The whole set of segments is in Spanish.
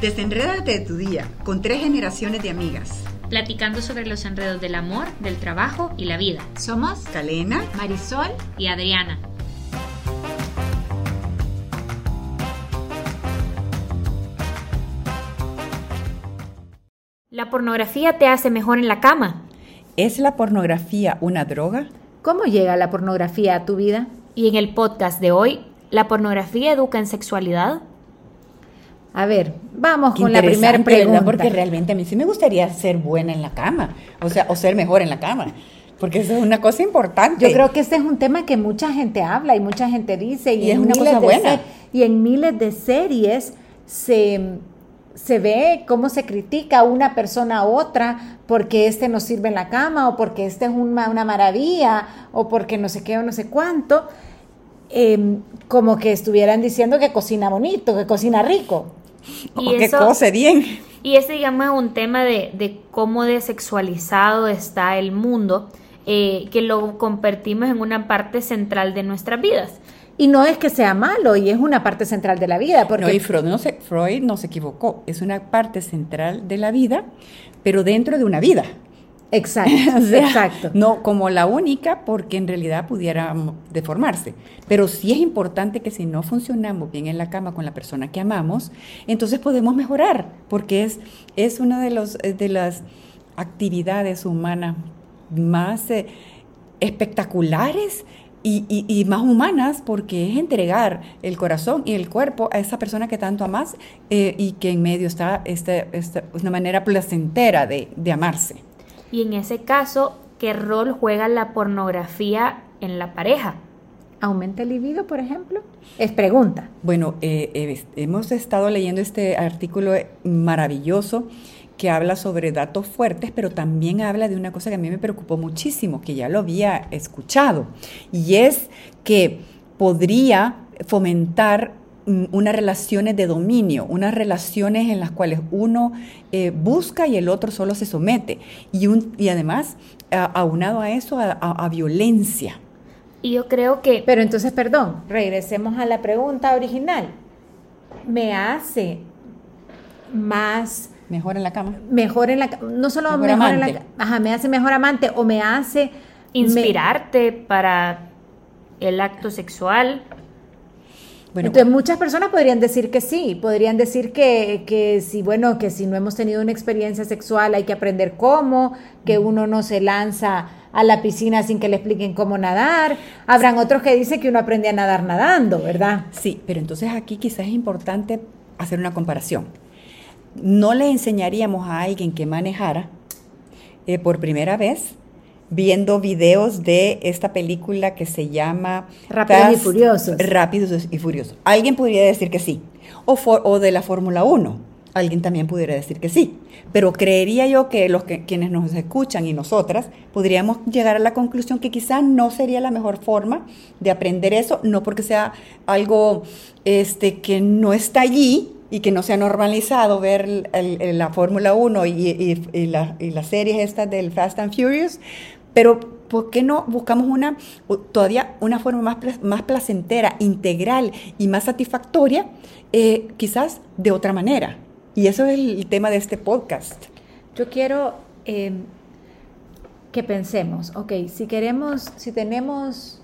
Desenrédate de tu día con tres generaciones de amigas. Platicando sobre los enredos del amor, del trabajo y la vida. Somos Calena, Marisol y Adriana. La pornografía te hace mejor en la cama. ¿Es la pornografía una droga? ¿Cómo llega la pornografía a tu vida? Y en el podcast de hoy, ¿la pornografía educa en sexualidad? A ver, vamos con la primera pregunta. Porque realmente a mí sí me gustaría ser buena en la cama, o sea, o ser mejor en la cama. Porque eso es una cosa importante. Yo creo que este es un tema que mucha gente habla y mucha gente dice. Y, es una cosa buena. Y en miles de series se, se ve cómo se critica una persona a otra porque este no sirve en la cama o porque este es una, una maravilla o porque no sé qué o no sé cuánto. Em, como que estuvieran diciendo que cocina bonito, que cocina rico. Y o que cose bien. Y ese, digamos, es un tema de, de cómo desexualizado está el mundo, eh, que lo convertimos en una parte central de nuestras vidas. Y no es que sea malo, y es una parte central de la vida. Porque... No, y Freud no, se, Freud no se equivocó, es una parte central de la vida, pero dentro de una vida. Exacto, exacto. No como la única, porque en realidad pudiera deformarse. Pero sí es importante que si no funcionamos bien en la cama con la persona que amamos, entonces podemos mejorar, porque es, es una de, los, eh, de las actividades humanas más eh, espectaculares y, más humanas porque es entregar el corazón y el cuerpo a esa persona que tanto amas eh, y que en medio está este, esta, una manera placentera de, de amarse. Y en ese caso, ¿qué rol juega la pornografía en la pareja? ¿Aumenta el libido, por ejemplo? Es pregunta. Bueno, eh, hemos estado leyendo este artículo maravilloso que habla sobre datos fuertes, pero también habla de una cosa que a mí me preocupó muchísimo, que ya lo había escuchado, y es que podría fomentar unas relaciones de dominio, unas relaciones en las cuales uno eh, busca y el otro solo se somete. Y, un, y además, aunado a eso, a, violencia. Y yo creo que... Pero entonces, perdón, regresemos a la pregunta original. ¿Me hace más... Mejor en la cama. Mejor en la No solo mejor, en la Ajá, me hace mejor amante o me hace... Inspirarte para el acto sexual entonces muchas personas podrían decir que sí, podrían decir que, que si, bueno, que si no hemos tenido una experiencia sexual hay que aprender cómo, que uno no se lanza a la piscina sin que le expliquen cómo nadar. Habrán otros que dicen que uno aprende a nadar nadando, ¿verdad? Sí, pero entonces aquí quizás es importante hacer una comparación. No le enseñaríamos a alguien que manejara eh, por primera vez viendo videos de esta película que se llama Rápidos y Furiosos. Rápidos y Furiosos. Alguien podría decir que sí. O, o de la Fórmula 1. Alguien también pudiera decir que sí. Pero creería yo que los que, quienes nos escuchan y nosotras podríamos llegar a la conclusión que quizás no sería la mejor forma de aprender eso, no porque sea algo este, que no está allí, y que no se ha normalizado ver la Fórmula 1 y, y, y, la, y, las series estas del Fast and Furious, pero ¿por qué no buscamos una todavía una forma más, más placentera, integral y más satisfactoria, eh, quizás de otra manera? Y eso es el tema de este podcast. Yo quiero em, que pensemos, ok, si queremos, si tenemos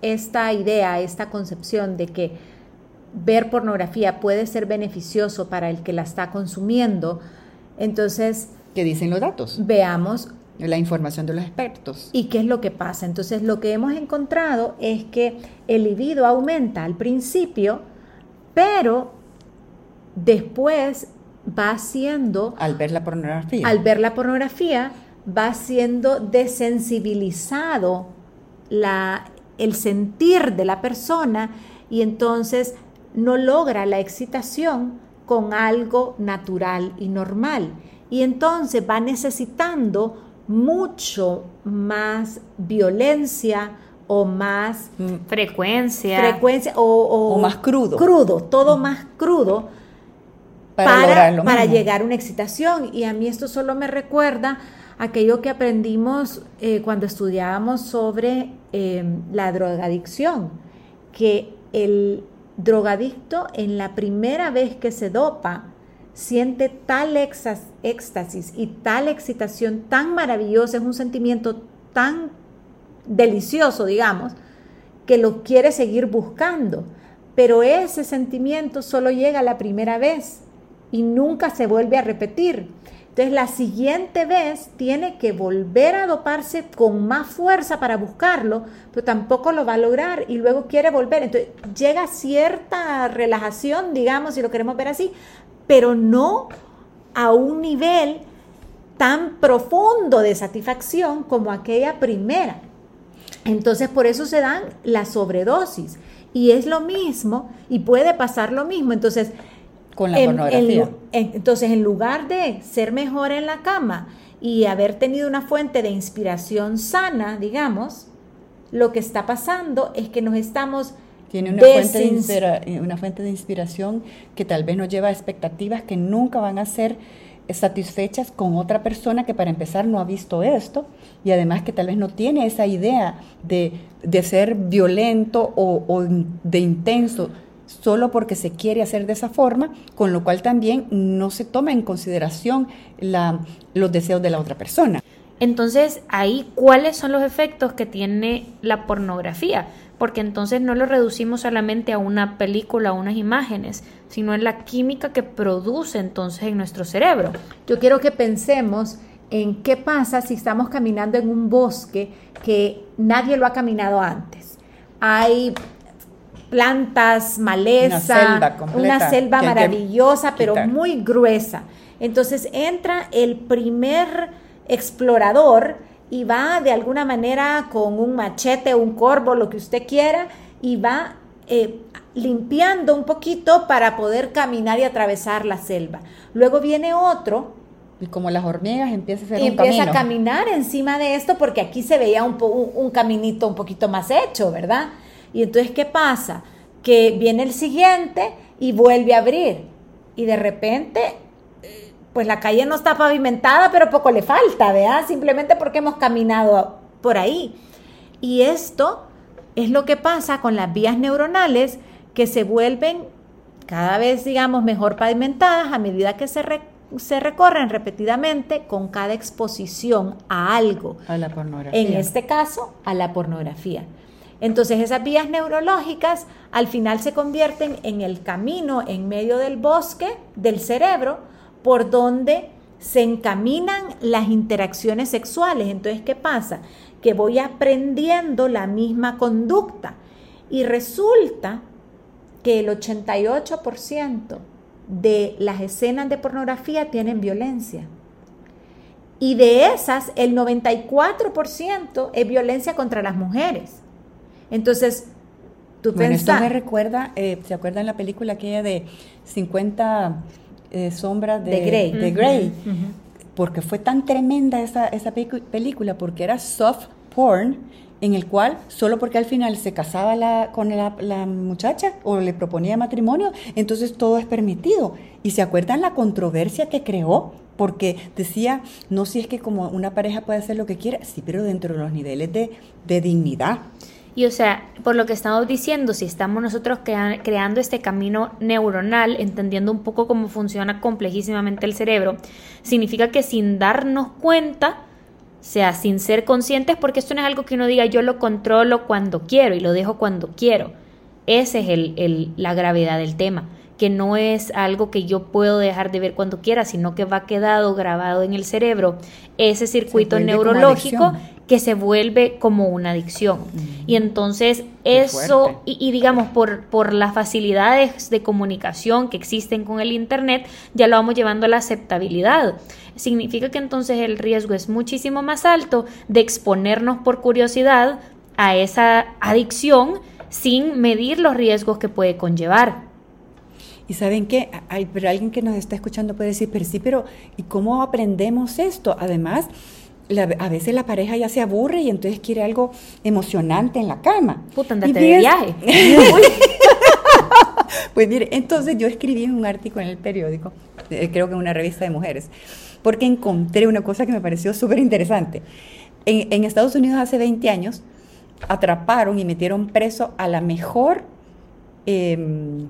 esta idea, esta concepción de que ver pornografía puede ser beneficioso para el que la está consumiendo, entonces... ¿Qué dicen los datos? Veamos la información de los expertos. ¿Y qué es lo que pasa? Entonces lo que hemos encontrado es que el libido aumenta al principio, pero después va siendo... Al ver la pornografía. Al ver la pornografía va siendo desensibilizado la, el sentir de la persona y entonces no logra la excitación con algo natural y normal. Y entonces va necesitando mucho más violencia o más mm, frecuencia, frecuencia o, más crudo. Crudo, todo más crudo para, para, llegar a una excitación. Y a mí esto solo me recuerda aquello que aprendimos eh, cuando estudiábamos sobre em, la drogadicción, que el drogadicto en la primera vez que se dopa siente tal éxtasis y tal excitación tan maravillosa, es un sentimiento tan delicioso, digamos, que lo quiere seguir buscando. Pero ese sentimiento solo llega la primera vez y nunca se vuelve a repetir. Entonces la siguiente vez tiene que volver a doparse con más fuerza para buscarlo, pero tampoco lo va a lograr y luego quiere volver. Entonces llega cierta relajación, digamos, si lo queremos ver así, pero no a un nivel tan profundo de satisfacción como aquella primera. Entonces por eso se dan las sobredosis. Y es lo mismo y puede pasar lo mismo. Entonces, con la pornografía. entonces, en lugar de ser mejor en la cama y haber tenido una fuente de inspiración sana, digamos, lo que está pasando es que nos estamos... Tiene una fuente, de una fuente de inspiración que tal vez nos lleva a expectativas que nunca van a ser satisfechas con otra persona que para empezar no ha visto esto y además que tal vez no tiene esa idea de, ser violento o, o de intenso solo porque se quiere hacer de esa forma, con lo cual también no se toma en consideración los deseos de la otra persona. Entonces, ahí, ¿cuáles son los efectos que tiene la pornografía? Porque entonces no lo reducimos solamente a una película, a unas imágenes, sino en la química que produce entonces en nuestro cerebro. Yo quiero que pensemos en qué pasa si estamos caminando en un bosque que nadie lo ha caminado antes. Hay plantas, maleza, una selva, maravillosa, pero muy gruesa. Entonces entra el primer explorador y va de alguna manera con un machete, un corvo, lo que usted quiera, y va eh, limpiando un poquito para poder caminar y atravesar la selva. Luego viene otro. Y como las hormigas empieza a hacer y empieza a caminar encima de esto porque aquí se veía un, un caminito un poquito más hecho, ¿verdad? Y entonces, ¿qué pasa? Que viene el siguiente y vuelve a abrir. Y de repente, pues la calle no está pavimentada, pero poco le falta, ¿verdad? Simplemente porque hemos caminado por ahí. Y esto es lo que pasa con las vías neuronales que se vuelven cada vez, digamos, mejor pavimentadas a medida que se, se recorren repetidamente con cada exposición a algo. A la pornografía. En este caso, a la pornografía. Entonces esas vías neurológicas al final se convierten en el camino en medio del bosque del cerebro por donde se encaminan las interacciones sexuales. Entonces, ¿qué pasa? Que voy aprendiendo la misma conducta y resulta que el 88% de las escenas de pornografía tienen violencia. Y de esas, el 94% es violencia contra las mujeres. Entonces, tú bueno, Esto me recuerda, eh, ¿se acuerdan la película aquella de 50 eh, sombras de, Grey? De Grey? Porque fue tan tremenda esa, esa película, porque era soft porn, en el cual solo porque al final se casaba la, con la, la, muchacha o le proponía matrimonio, entonces todo es permitido. ¿Y se acuerdan la controversia que creó? Porque decía, no si es que como una pareja puede hacer lo que quiera, sí, pero dentro de los niveles de, de dignidad. Y o sea, por lo que estamos diciendo, si estamos nosotros creando este camino neuronal, entendiendo un poco cómo funciona complejísimamente el cerebro, significa que sin darnos cuenta, o sea, sin ser conscientes, porque esto no es algo que uno diga yo lo controlo cuando quiero y lo dejo cuando quiero. Esa es el, la gravedad del tema, que no es algo que yo puedo dejar de ver cuando quiera, sino que va quedado grabado en el cerebro ese circuito neurológico que se vuelve como una adicción. Y entonces eso, y, digamos, por, por las facilidades de comunicación que existen con el Internet, ya lo vamos llevando a la aceptabilidad. Significa que entonces el riesgo es muchísimo más alto de exponernos por curiosidad a esa adicción sin medir los riesgos que puede conllevar. Y saben qué, hay, pero alguien que nos está escuchando puede decir, pero sí, pero ¿y cómo aprendemos esto? Además, a veces la pareja ya se aburre y entonces quiere algo emocionante en la cama. Puta, andate de viaje. pues mire, entonces yo escribí un artículo en el periódico, eh, creo que en una revista de mujeres, porque encontré una cosa que me pareció súper interesante. En, Estados Unidos hace 20 años atraparon y metieron preso a la mejor em,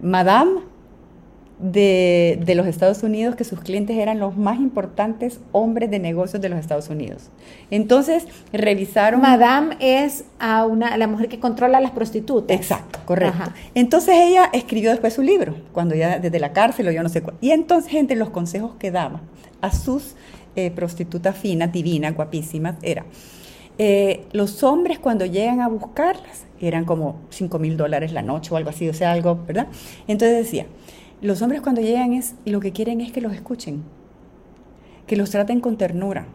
madame de, de, los Estados Unidos que sus clientes eran los más importantes hombres de negocios de los Estados Unidos. Entonces revisaron... Madame es a una, la mujer que controla a las prostitutas. Exacto, correcto. Entonces ella escribió después su libro, cuando ya desde la cárcel o yo no sé cuál. Y entonces, gente, los consejos que daba a sus eh, prostitutas finas, divinas, guapísimas, era... Eh, los hombres cuando llegan a buscarlas, eran como 5 mil dólares la noche o algo así, o sea, algo, ¿verdad? Entonces decía, los hombres cuando llegan es lo que quieren es que los escuchen, que los traten con ternura.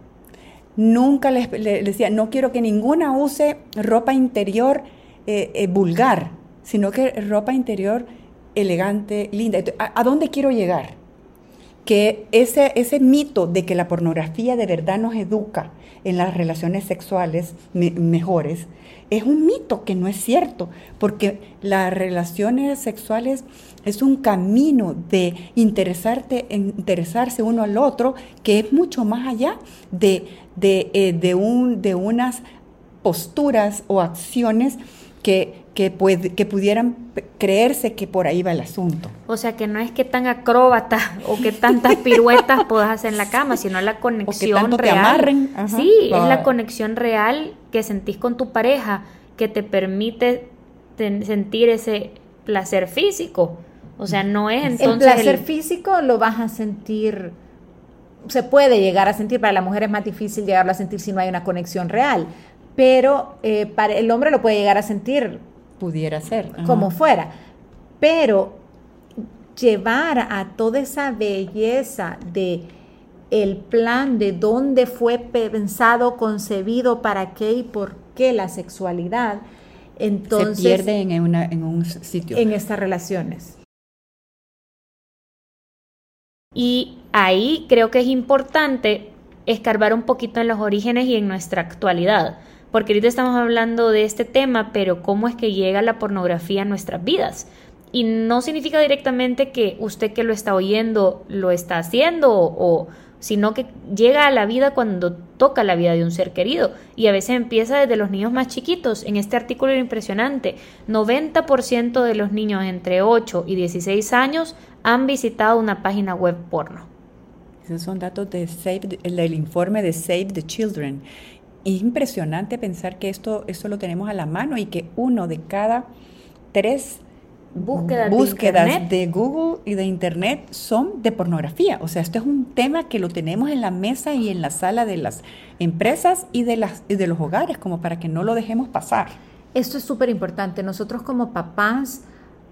Nunca les, decía, no quiero que ninguna use ropa interior eh, eh, vulgar, sino que ropa interior elegante, linda. ¿A, dónde quiero llegar? Que ese, ese mito de que la pornografía de verdad nos educa en las relaciones sexuales mejores, es un mito que no es cierto, porque las relaciones sexuales es un camino de interesarte, interesarse uno al otro que es mucho más allá de, de, eh, de, un, de unas posturas o acciones que, que, que, pudieran creerse que por ahí va el asunto. O sea, que no es que tan acróbata o que tantas piruetas puedas hacer en la cama, sino la conexión real. sí, es la conexión real que sentís con tu pareja que te permite sentir ese placer físico. O sea, no es entonces... El placer físico lo vas a sentir, se puede llegar a sentir, para la mujer es más difícil llegarlo a sentir si no hay una conexión real, pero eh, para el hombre lo puede llegar a sentir. Pudiera ser. Como fuera. Pero llevar a toda esa belleza de el plan de dónde fue pensado, concebido, para qué y por qué la sexualidad, entonces... Se pierde en, en un sitio. En estas relaciones. Y ahí creo que es importante escarbar un poquito en los orígenes y en nuestra actualidad, porque ahorita estamos hablando de este tema, pero cómo es que llega la pornografía a nuestras vidas. Y no significa directamente que usted que lo está oyendo lo está haciendo o, sino que llega a la vida cuando toca la vida de un ser querido y a veces empieza desde los niños más chiquitos. En este artículo impresionante, 90% de los niños entre 8 y 16 años han visitado una página web porno. Esos son datos de del informe de Save the Children. Es impresionante pensar que esto, esto lo tenemos a la mano y que uno de cada tres búsquedas, de, Google y de Internet son de pornografía. O sea, esto es un tema que lo tenemos en la mesa y en la sala de las empresas y de, las, de los hogares, como para que no lo dejemos pasar. Esto es súper importante. Nosotros como papás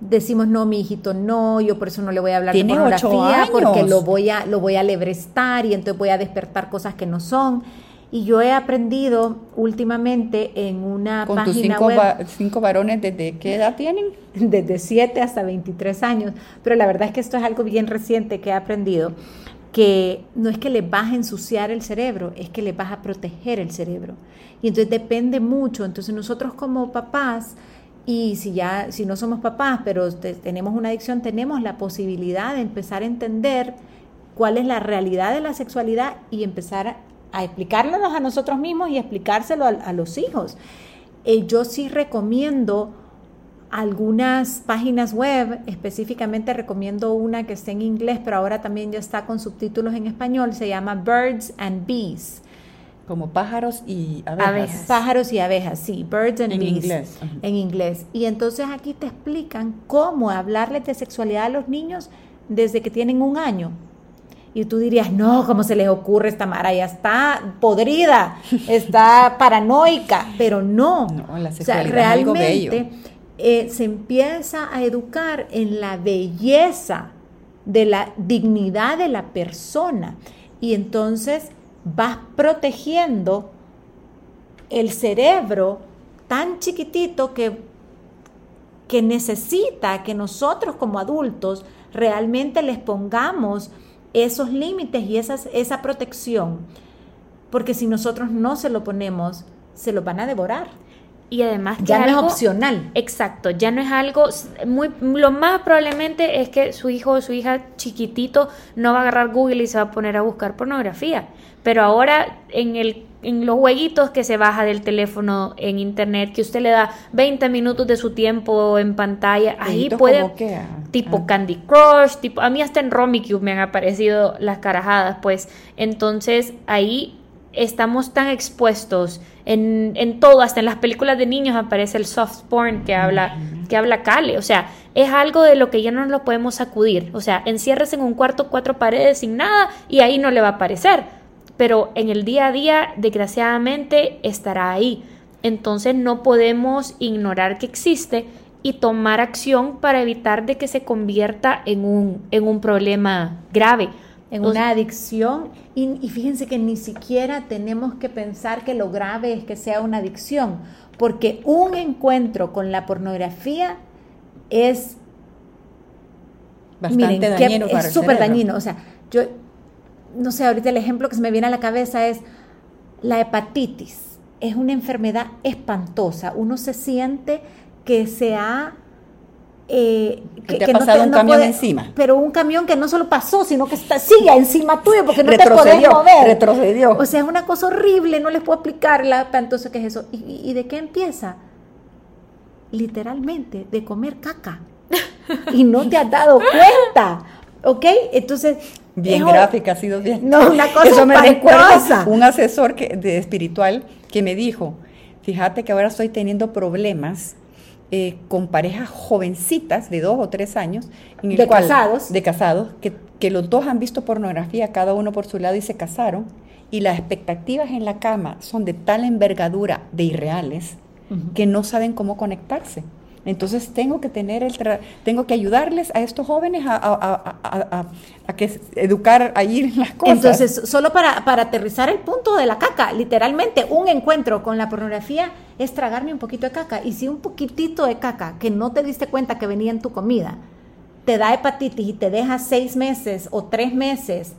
decimos, no, mi hijito, no, yo por eso no le voy a hablar de pornografía, porque lo voy, a, lo voy a lebrestar y entonces voy a despertar cosas que no son. Y yo he aprendido últimamente en una ¿Con página tus cinco cinco varones desde qué edad tienen? Desde 7 hasta 23 años. Pero la verdad es que esto es algo bien reciente que he aprendido, que no es que les vas a ensuciar el cerebro, es que les vas a proteger el cerebro. Y entonces depende mucho. Entonces nosotros como papás, y si ya, si no somos papás, pero tenemos una adicción, tenemos la posibilidad de empezar a entender cuál es la realidad de la sexualidad y empezar a a explicárnoslos a nosotros mismos y explicárselo a, los hijos. Eh, yo sí recomiendo algunas páginas web, específicamente recomiendo una que esté en inglés, pero ahora también ya está con subtítulos en español, se llama Birds and Bees. Como pájaros y abejas. Pájaros y abejas, sí, Birds and Bees. En inglés. En inglés. Y entonces aquí te explican cómo hablarles de sexualidad a los niños desde que tienen un año. Y tú dirías, no, ¿cómo se les ocurre esta Mara? Ya está podrida, está paranoica, pero no. No, la sexualidad realmente eh, se empieza a educar en la belleza de la dignidad de la persona. Y entonces vas protegiendo el cerebro tan chiquitito que, que necesita que nosotros como adultos realmente les pongamos esos límites y esas, esa protección, porque si nosotros no se lo ponemos, se lo van a devorar. Y además que ya no algo- es opcional. Exacto, ya no es algo muy lo más probablemente es que su hijo o su hija chiquitito no va a agarrar Google y se va a poner a buscar pornografía, pero ahora en el en los jueguitos que se baja del teléfono en internet, que usted le da 20 minutos de su tiempo en pantalla, ahí puede que, ah, tipo ah. Candy Crush, tipo a mí hasta en Romicube me han aparecido las carajadas, pues entonces ahí estamos tan expuestos en, en todo, hasta en las películas de niños aparece el soft porn que habla, que habla Cale, o sea, es algo de lo que ya no nos lo podemos sacudir, o sea, enciérrese en un cuarto, cuatro paredes sin nada y ahí no le va a aparecer, pero en el día a día, desgraciadamente, estará ahí. Entonces no podemos ignorar que existe y tomar acción para evitar de que se convierta en un, en un problema grave. En O- una adicción y, y fíjense que ni siquiera tenemos que pensar que lo grave es que sea una adicción, porque un encuentro con la pornografía es Bastante miren, que dañino para es súper dañino, o sea, yo no sé, ahorita el ejemplo que se me viene a la cabeza es la hepatitis. Es una enfermedad espantosa. Uno se siente que se ha eh, Que te ha pasado un camión encima. Pero un camión que no solo pasó, sino que está, sigue encima tuyo porque no te podés Retrocedió, mover. retrocedió. O sea, es una cosa horrible, no les puedo explicar la espantosa que es eso. ¿Y, de qué empieza? Literalmente, de comer caca. y no te has dado cuenta. ¿Ok? Entonces. Bien es- gráfica, ha sido bien. No, una cosa Eso me recuerda un asesor que, de espiritual que me dijo, fíjate que ahora estoy teniendo problemas eh, con parejas jovencitas de dos o tres años, en el De cual- casados. de casados, que, que los dos han visto pornografía, cada uno por su lado y se casaron, y las expectativas en la cama son de tal envergadura de irreales que no saben cómo conectarse. Entonces tengo que tener el tra- tengo que ayudarles a estos jóvenes a, a- a- a- a- a que educar ahí en las cosas. Entonces, solo para, para aterrizar el punto de la caca, literalmente un encuentro con la pornografía es tragarme un poquito de caca. Y si un poquitito de caca que no te diste cuenta que venía en tu comida te da hepatitis y te deja seis meses o tres meses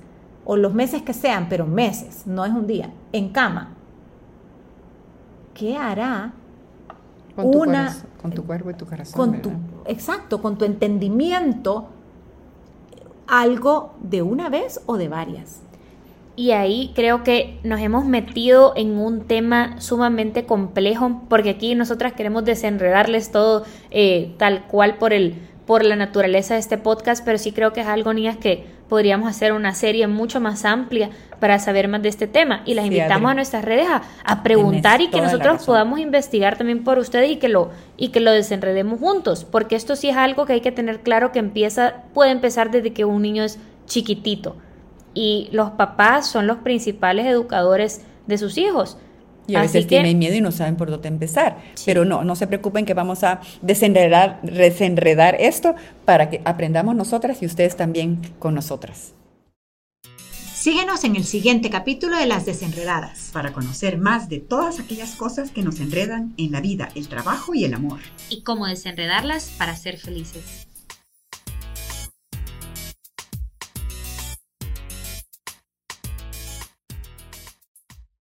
o los meses que sean, pero meses, no es un día, en cama, ¿qué hará con, tu una- corazón- con tu cuerpo y tu corazón. con tu, ¿verdad? exacto, con tu entendimiento algo de una vez o de varias? Y ahí creo que nos hemos metido en un tema sumamente complejo, porque aquí nosotras queremos desenredarles todo eh, tal cual por el por la naturaleza de este podcast, pero sí creo que es algo, niñas, que podríamos hacer una serie mucho más amplia para saber más de este tema. Y las Sí, invitamos Adri. a nuestras redes a, a preguntar y que nosotros podamos investigar también por ustedes y que lo y que lo desenredemos juntos, porque esto sí es algo que hay que tener claro que empieza puede empezar desde que un niño es chiquitito y los papás son los principales educadores de sus hijos. Y a Así veces que- tienen miedo y no saben por dónde empezar. Sí. Pero no, no se preocupen que vamos a desenredar, desenredar esto para que aprendamos nosotras y ustedes también con nosotras. Síguenos en el siguiente capítulo de Las Desenredadas. para conocer más de todas aquellas cosas que nos enredan en la vida, el trabajo y el amor. y cómo desenredarlas para ser felices.